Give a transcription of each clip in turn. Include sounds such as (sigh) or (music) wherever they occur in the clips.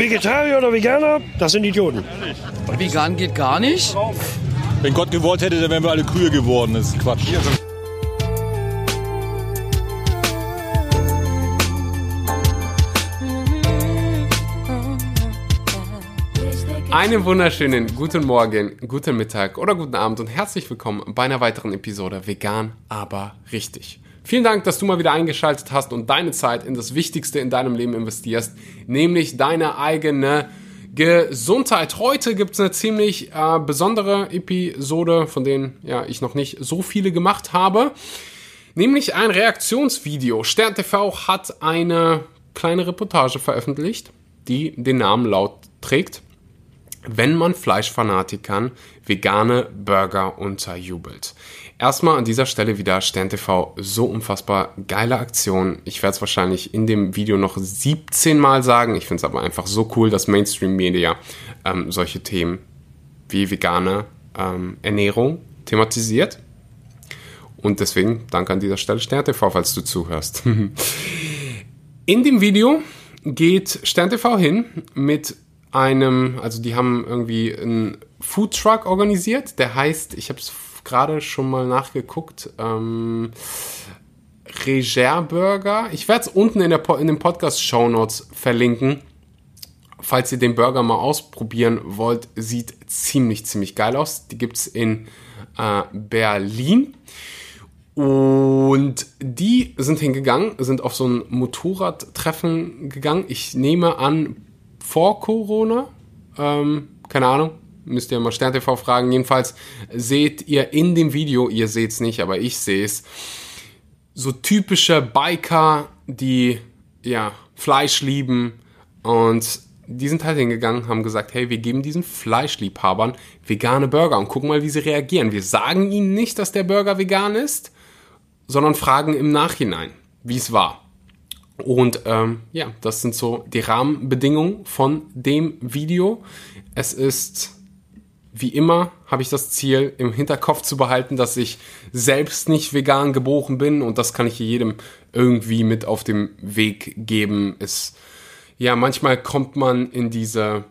Vegetarier oder Veganer, das sind Idioten. Vegan geht gar nicht. Wenn Gott gewollt hätte, dann wären wir alle Kühe geworden. Das ist Quatsch. Einen wunderschönen guten Morgen, guten Mittag oder guten Abend und herzlich willkommen bei einer weiteren Episode Vegan, aber richtig. Vielen Dank, dass du mal wieder eingeschaltet hast und deine Zeit in das Wichtigste in deinem Leben investierst, nämlich deine eigene Gesundheit. Heute gibt es eine ziemlich äh, besondere Episode, von denen ja, ich noch nicht so viele gemacht habe, nämlich ein Reaktionsvideo. Stern TV hat eine kleine Reportage veröffentlicht, die den Namen laut trägt wenn man Fleischfanatikern vegane Burger unterjubelt. Erstmal an dieser Stelle wieder SternTV, so unfassbar geile Aktion. Ich werde es wahrscheinlich in dem Video noch 17 Mal sagen. Ich finde es aber einfach so cool, dass Mainstream Media ähm, solche Themen wie vegane ähm, Ernährung thematisiert. Und deswegen danke an dieser Stelle SternTV, falls du zuhörst. (laughs) in dem Video geht SternTV hin mit einem, also die haben irgendwie einen Food Truck organisiert, der heißt, ich habe es gerade schon mal nachgeguckt, ähm, Reger Burger. Ich werde es unten in, der, in den Podcast Show Notes verlinken. Falls ihr den Burger mal ausprobieren wollt, sieht ziemlich, ziemlich geil aus. Die gibt es in äh, Berlin. Und die sind hingegangen, sind auf so ein Motorradtreffen gegangen. Ich nehme an, vor Corona. Ähm, keine Ahnung, müsst ihr mal SternTV fragen. Jedenfalls seht ihr in dem Video, ihr seht es nicht, aber ich sehe es, so typische Biker, die ja Fleisch lieben und die sind halt hingegangen, haben gesagt, hey, wir geben diesen Fleischliebhabern vegane Burger und gucken mal, wie sie reagieren. Wir sagen ihnen nicht, dass der Burger vegan ist, sondern fragen im Nachhinein, wie es war. Und ähm, ja, das sind so die Rahmenbedingungen von dem Video. Es ist wie immer habe ich das Ziel im Hinterkopf zu behalten, dass ich selbst nicht vegan geboren bin und das kann ich jedem irgendwie mit auf dem Weg geben. Es ja, manchmal kommt man in diese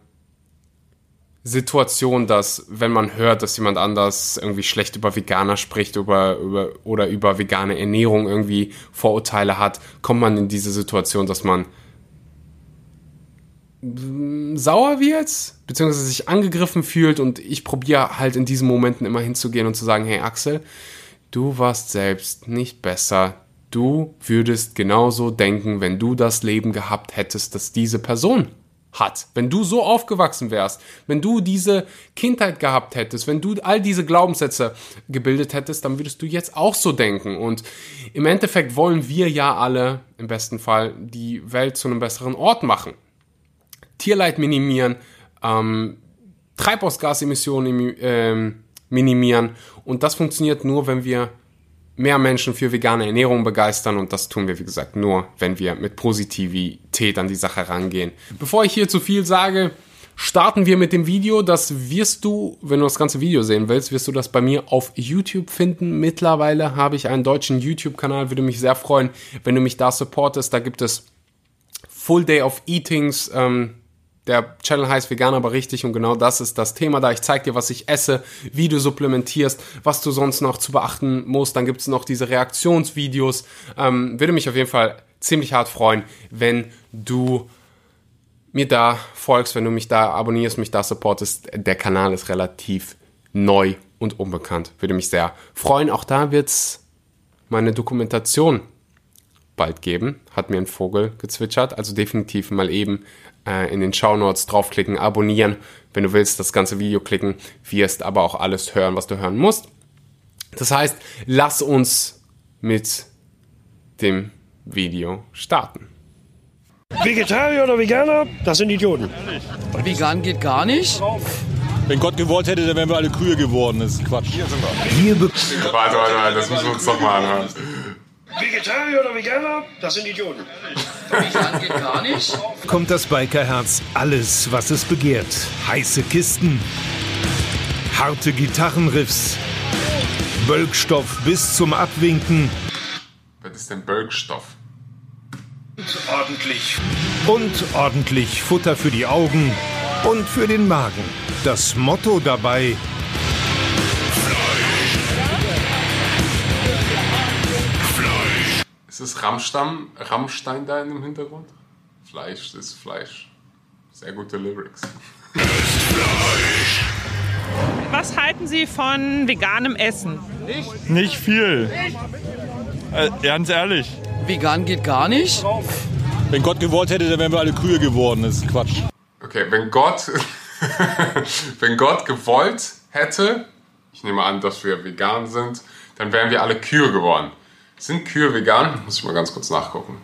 Situation, dass wenn man hört, dass jemand anders irgendwie schlecht über Veganer spricht über, über, oder über vegane Ernährung irgendwie Vorurteile hat, kommt man in diese Situation, dass man sauer wird, beziehungsweise sich angegriffen fühlt und ich probiere halt in diesen Momenten immer hinzugehen und zu sagen, hey Axel, du warst selbst nicht besser. Du würdest genauso denken, wenn du das Leben gehabt hättest, dass diese Person hat. Wenn du so aufgewachsen wärst, wenn du diese Kindheit gehabt hättest, wenn du all diese Glaubenssätze gebildet hättest, dann würdest du jetzt auch so denken. Und im Endeffekt wollen wir ja alle im besten Fall die Welt zu einem besseren Ort machen. Tierleid minimieren, ähm, Treibhausgasemissionen ähm, minimieren. Und das funktioniert nur, wenn wir mehr Menschen für vegane Ernährung begeistern und das tun wir, wie gesagt, nur, wenn wir mit Positivität an die Sache rangehen. Bevor ich hier zu viel sage, starten wir mit dem Video. Das wirst du, wenn du das ganze Video sehen willst, wirst du das bei mir auf YouTube finden. Mittlerweile habe ich einen deutschen YouTube-Kanal, würde mich sehr freuen, wenn du mich da supportest. Da gibt es Full Day of Eatings, ähm, der Channel heißt Vegan aber richtig und genau das ist das Thema da. Ich zeige dir, was ich esse, wie du supplementierst, was du sonst noch zu beachten musst. Dann gibt es noch diese Reaktionsvideos. Ähm, würde mich auf jeden Fall ziemlich hart freuen, wenn du mir da folgst, wenn du mich da abonnierst, mich da supportest. Der Kanal ist relativ neu und unbekannt. Würde mich sehr freuen. Auch da wird es meine Dokumentation bald geben, hat mir ein Vogel gezwitschert. Also definitiv mal eben äh, in den Show Notes draufklicken, abonnieren. Wenn du willst, das ganze Video klicken, wirst aber auch alles hören, was du hören musst. Das heißt, lass uns mit dem Video starten. Vegetarier oder Veganer, das sind Idioten. Vegan geht gar nicht. Wenn Gott gewollt hätte, dann wären wir alle Kühe geworden. Das ist Quatsch. Hier warte, warte, warte, das müssen wir uns doch mal anhören. Vegetarier oder Veganer, das sind Idioten. Geht gar nicht. kommt das Bikerherz alles, was es begehrt. Heiße Kisten, harte Gitarrenriffs, Bölkstoff bis zum Abwinken. Was ist denn Bölkstoff? Ordentlich. Und ordentlich Futter für die Augen und für den Magen. Das Motto dabei. Ist es Rammstein, Rammstein da in dem Hintergrund? Fleisch ist Fleisch. Sehr gute Lyrics. Was halten Sie von veganem Essen? Nicht viel. Äh, ganz ehrlich. Vegan geht gar nicht. Wenn Gott gewollt hätte, dann wären wir alle Kühe geworden. Das ist Quatsch. Okay, wenn Gott, (laughs) wenn Gott gewollt hätte, ich nehme an, dass wir vegan sind, dann wären wir alle Kühe geworden. Sind Kühe vegan? Muss ich mal ganz kurz nachgucken.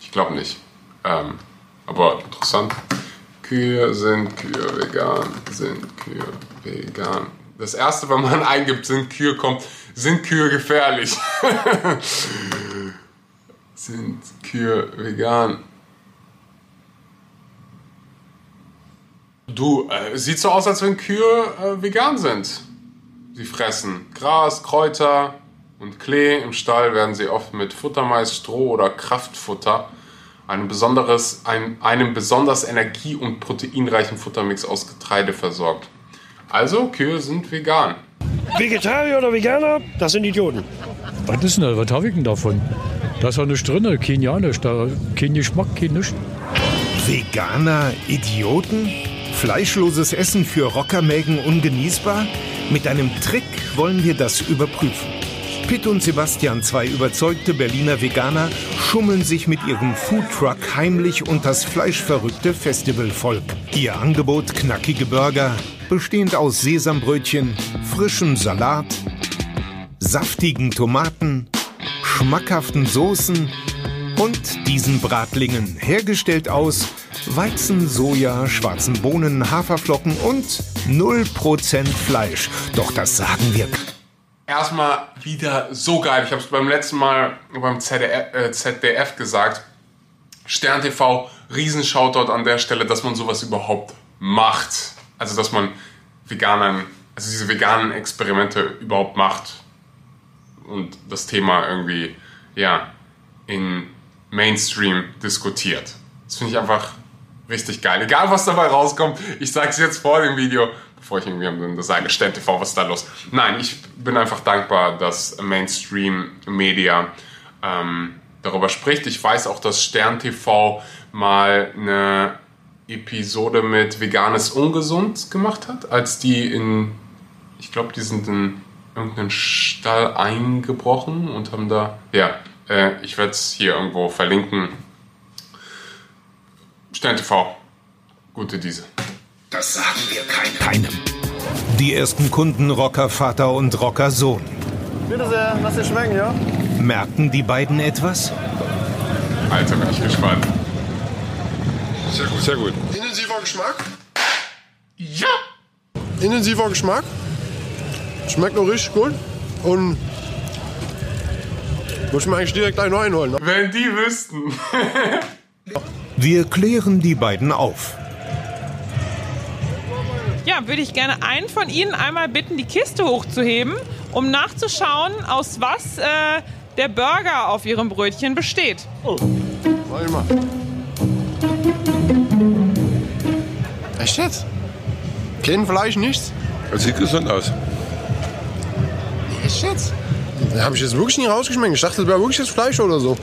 Ich glaube nicht. Ähm, aber interessant. Kühe sind Kühe vegan, sind Kühe vegan. Das erste, wenn man (laughs) eingibt, sind Kühe, kommt, sind Kühe gefährlich. (laughs) sind Kühe vegan. Du, äh, sieht so aus, als wenn Kühe äh, vegan sind. Sie fressen Gras, Kräuter und Klee. Im Stall werden sie oft mit Futtermais, Stroh oder Kraftfutter, einem, besonderes, ein, einem besonders energie- und proteinreichen Futtermix aus Getreide versorgt. Also, Kühe sind vegan. Vegetarier oder Veganer, das sind Idioten. Was ist denn das? Was habe ich denn davon? Da ist ja nichts drin, kein nicht. Da, kein Geschmack, kein nichts. Veganer Idioten? Fleischloses Essen für Rockermägen ungenießbar? Mit einem Trick wollen wir das überprüfen. Pitt und Sebastian, zwei überzeugte Berliner Veganer, schummeln sich mit ihrem Foodtruck heimlich unters fleischverrückte Festivalvolk. Ihr Angebot knackige Burger, bestehend aus Sesambrötchen, frischem Salat, saftigen Tomaten, schmackhaften Soßen und diesen Bratlingen, hergestellt aus Weizen, Soja, schwarzen Bohnen, Haferflocken und 0% Fleisch. Doch das sagen wir. Erstmal wieder so geil. Ich habe es beim letzten Mal beim ZDF, äh, gesagt. Stern TV, Riesenshoutout an der Stelle, dass man sowas überhaupt macht. Also, dass man veganen, also diese veganen Experimente überhaupt macht. Und das Thema irgendwie, ja, in Mainstream diskutiert. Das finde ich einfach richtig geil. Egal, was dabei rauskommt, ich sage es jetzt vor dem Video, bevor ich irgendwie sage, Stern TV, was ist da los? Nein, ich bin einfach dankbar, dass Mainstream Media ähm, darüber spricht. Ich weiß auch, dass Stern TV mal eine Episode mit Veganes Ungesund gemacht hat, als die in, ich glaube, die sind in irgendeinen Stall eingebrochen und haben da, ja, äh, ich werde es hier irgendwo verlinken. Stern TV, gute diese. Das sagen wir keinem. Die ersten Kunden Rocker Vater und Rocker Sohn. Bitte sehr, lass dir schmecken, ja? Merken die beiden etwas? Alter, bin ich gespannt. Sehr gut. Sehr gut. Intensiver Geschmack? Ja! Intensiver Geschmack. Schmeckt noch richtig gut. Und muss ich mir eigentlich direkt einen neuen holen. Ne? Wenn die wüssten. (laughs) Wir klären die beiden auf. Ja, würde ich gerne einen von Ihnen einmal bitten, die Kiste hochzuheben, um nachzuschauen, aus was äh, der Burger auf Ihrem Brötchen besteht. Warte mal. Echt jetzt? Kein Fleisch, nichts? Das sieht gesund aus. Echt jetzt? Da habe ich jetzt wirklich nicht rausgeschmeckt. Ich dachte, das wäre wirklich das Fleisch oder so.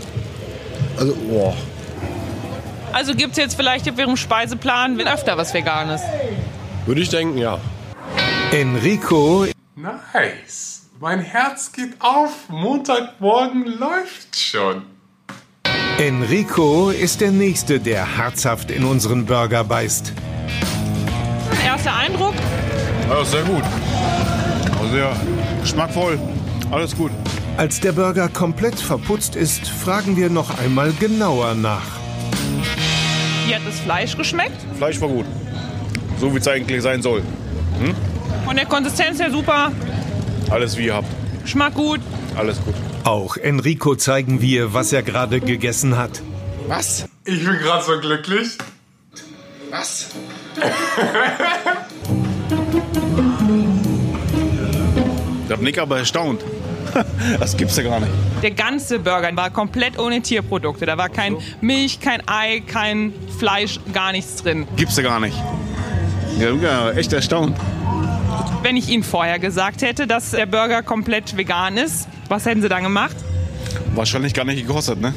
Also, boah. Also gibt es jetzt vielleicht auf Ihrem Speiseplan öfter was Veganes? Würde ich denken, ja. Enrico Nice. Mein Herz geht auf. Montagmorgen läuft schon. Enrico ist der Nächste, der herzhaft in unseren Burger beißt. Erster Eindruck? Ja, sehr gut. Also ja, geschmackvoll. Alles gut. Als der Burger komplett verputzt ist, fragen wir noch einmal genauer nach. Wie hat das Fleisch geschmeckt? Fleisch war gut. So wie es eigentlich sein soll. Von der Konsistenz her super, Alles wie ihr habt. Geschmack gut. Alles gut. Auch Enrico zeigen wir, was er gerade gegessen hat. Was? Ich bin gerade so glücklich. Was? Ich hab Nick aber erstaunt. (laughs) Das gibt's ja gar nicht. Der ganze Burger war komplett ohne Tierprodukte. Da war kein Milch, kein Ei, kein Fleisch, gar nichts drin. Gibt's ja gar nicht. Ja, echt erstaunt. Wenn ich Ihnen vorher gesagt hätte, dass der Burger komplett vegan ist, was hätten Sie dann gemacht? Wahrscheinlich gar nicht gekostet, ne?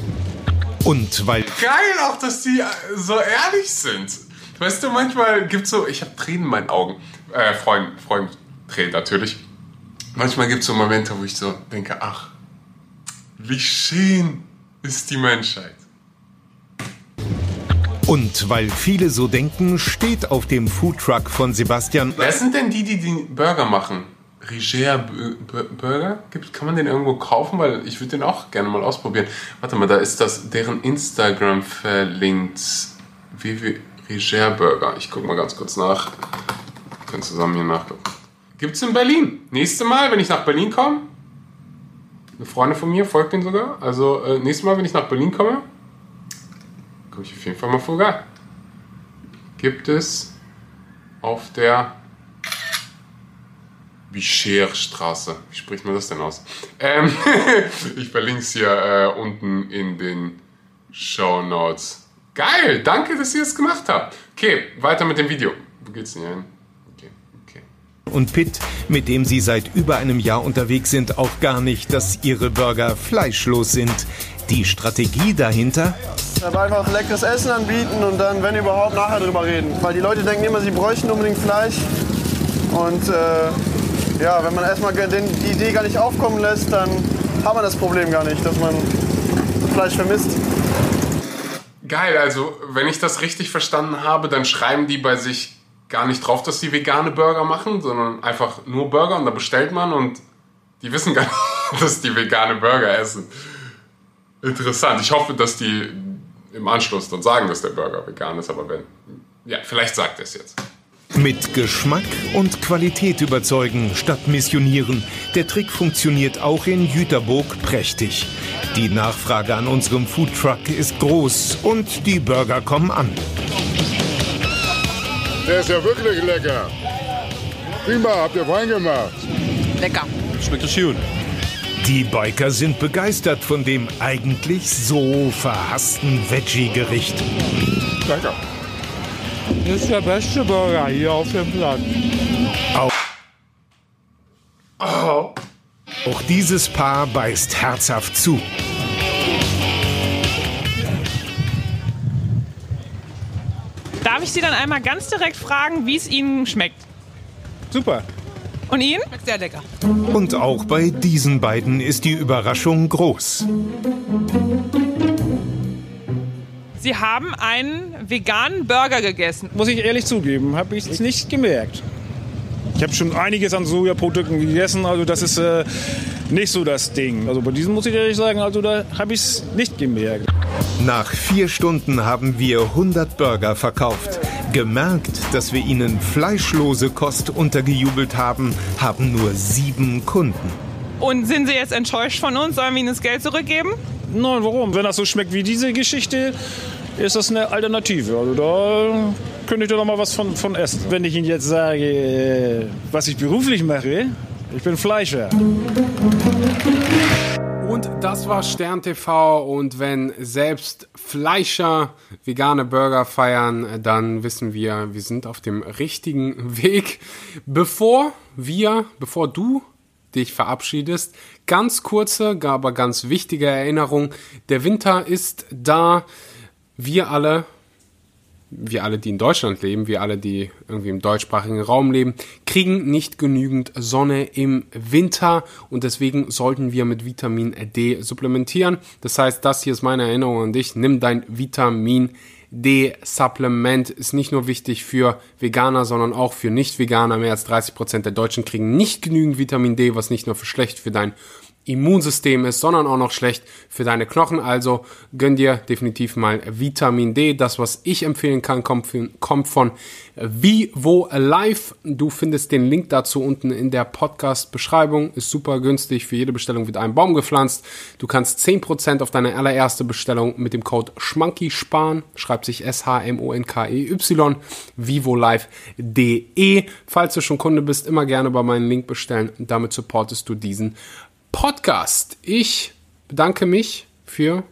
Und weil Geil auch, dass die äh, so ehrlich sind. Weißt du, manchmal gibt's so, ich habe Tränen in meinen Augen. Äh, Freund, Freund, Tränen natürlich. Manchmal gibt's so Momente, wo ich so denke, ach, wie schön ist die Menschheit. Und weil viele so denken, steht auf dem Foodtruck von Sebastian Wer sind denn die, die den Burger machen? Riger Burger? Gibt, kann man den irgendwo kaufen? Weil ich würde den auch gerne mal ausprobieren. Warte mal, da ist das deren Instagram verlinkt. Wie Riger Burger. Ich gucke mal ganz kurz nach. Wir können zusammen hier nachgucken. Gibt's in Berlin. Nächste Mal, wenn ich nach Berlin komme, eine Freundin von mir folgt den sogar. Also äh, nächstes Mal, wenn ich nach Berlin komme, komme ich auf jeden Fall mal vorbei. Gibt es auf der Vicherstraße. Wie spricht man das denn aus? Ähm, (laughs) ich verlinke es hier äh, unten in den Show Notes. Geil, danke, dass ihr es gemacht habt. Okay, weiter mit dem Video. Wo geht's denn hier hin? Und Pitt, mit dem sie seit über einem Jahr unterwegs sind, auch gar nicht, dass ihre Burger fleischlos sind. Die Strategie dahinter? Aber einfach leckeres Essen anbieten und dann, wenn überhaupt, nachher drüber reden. Weil die Leute denken immer, sie bräuchten unbedingt Fleisch. Und äh, ja, wenn man erstmal die Idee gar nicht aufkommen lässt, dann hat man das Problem gar nicht, dass man Fleisch vermisst. Geil, also wenn ich das richtig verstanden habe, dann schreiben die bei sich gar nicht drauf, dass sie vegane Burger machen, sondern einfach nur Burger und da bestellt man und die wissen gar nicht, (laughs) dass die vegane Burger essen. Interessant. Ich hoffe, dass die im Anschluss dann sagen, dass der Burger vegan ist, aber wenn. Ja, vielleicht sagt er es jetzt. Mit Geschmack und Qualität überzeugen statt missionieren. Der Trick funktioniert auch in Jüterburg prächtig. Die Nachfrage an unserem Foodtruck ist groß und die Burger kommen an. Der ist ja wirklich lecker. Prima, habt ihr fein gemacht. Lecker. Schmeckt doch schön. Die Biker sind begeistert von dem eigentlich so verhassten Veggie-Gericht. Lecker. Das ist der beste Burger hier auf dem Platz. Auch dieses Paar beißt herzhaft zu. Ich Sie dann einmal ganz direkt fragen, wie es Ihnen schmeckt? Super. Und Ihnen? Sehr lecker. Und auch bei diesen beiden ist die Überraschung groß. Sie haben einen veganen Burger gegessen. Muss ich ehrlich zugeben, habe ich es nicht gemerkt. Ich habe schon einiges an Sojaprodukten gegessen, also das ist äh, nicht so das Ding. Also bei diesem muss ich ehrlich sagen, also da habe ich es nicht gemerkt. Nach vier Stunden haben wir 100 Burger verkauft. Gemerkt, dass wir ihnen fleischlose Kost untergejubelt haben, haben nur sieben Kunden. Und sind Sie jetzt enttäuscht von uns? Sollen wir Ihnen das Geld zurückgeben? Nein, warum? Wenn das so schmeckt wie diese Geschichte, ist das eine Alternative. Also da könnte ich doch noch mal was von, von essen. Wenn ich Ihnen jetzt sage, äh, was ich beruflich mache, ich bin Fleischer. Und das war Stern TV und wenn selbst Fleischer vegane Burger feiern, dann wissen wir, wir sind auf dem richtigen Weg. Bevor wir, bevor du dich verabschiedest, ganz kurze, aber ganz wichtige Erinnerung. Der Winter ist da. Wir alle wir alle, die in Deutschland leben, wir alle, die irgendwie im deutschsprachigen Raum leben, kriegen nicht genügend Sonne im Winter und deswegen sollten wir mit Vitamin D supplementieren. Das heißt, das hier ist meine Erinnerung an dich. Nimm dein Vitamin D-Supplement. Ist nicht nur wichtig für Veganer, sondern auch für Nicht-Veganer. Mehr als 30 Prozent der Deutschen kriegen nicht genügend Vitamin D, was nicht nur für schlecht für dein Immunsystem ist, sondern auch noch schlecht für deine Knochen. Also gönn dir definitiv mal Vitamin D. Das, was ich empfehlen kann, kommt, von- Vivo Life. Du findest den Link dazu unten in der Podcast-Beschreibung. Ist super günstig. Für jede Bestellung wird ein Baum gepflanzt. Du kannst 10% auf deine allererste Bestellung mit dem Code SCHMANKY sparen. Schreibt sich S-H-M-O-N-K-E-Y. VivoLife.de. Falls du schon Kunde bist, immer gerne über meinen Link bestellen. Damit supportest du diesen Podcast. Ich bedanke mich für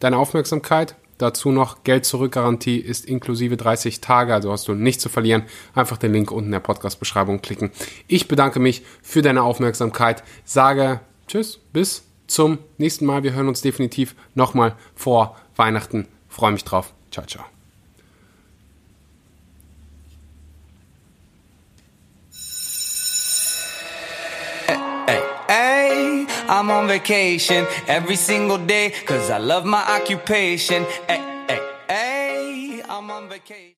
deine Aufmerksamkeit. Dazu noch Geld zurück Garantie ist inklusive 30 Tage, also hast du nichts zu verlieren. Einfach den Link unten in der Podcast-Beschreibung klicken. Ich bedanke mich für deine Aufmerksamkeit. Sage Tschüss, bis zum nächsten Mal. Wir hören uns definitiv nochmal vor Weihnachten. Freue mich drauf. Ciao, ciao. I'm on vacation every single day cause I love my occupation. Hey, hey, hey, I'm on vacation.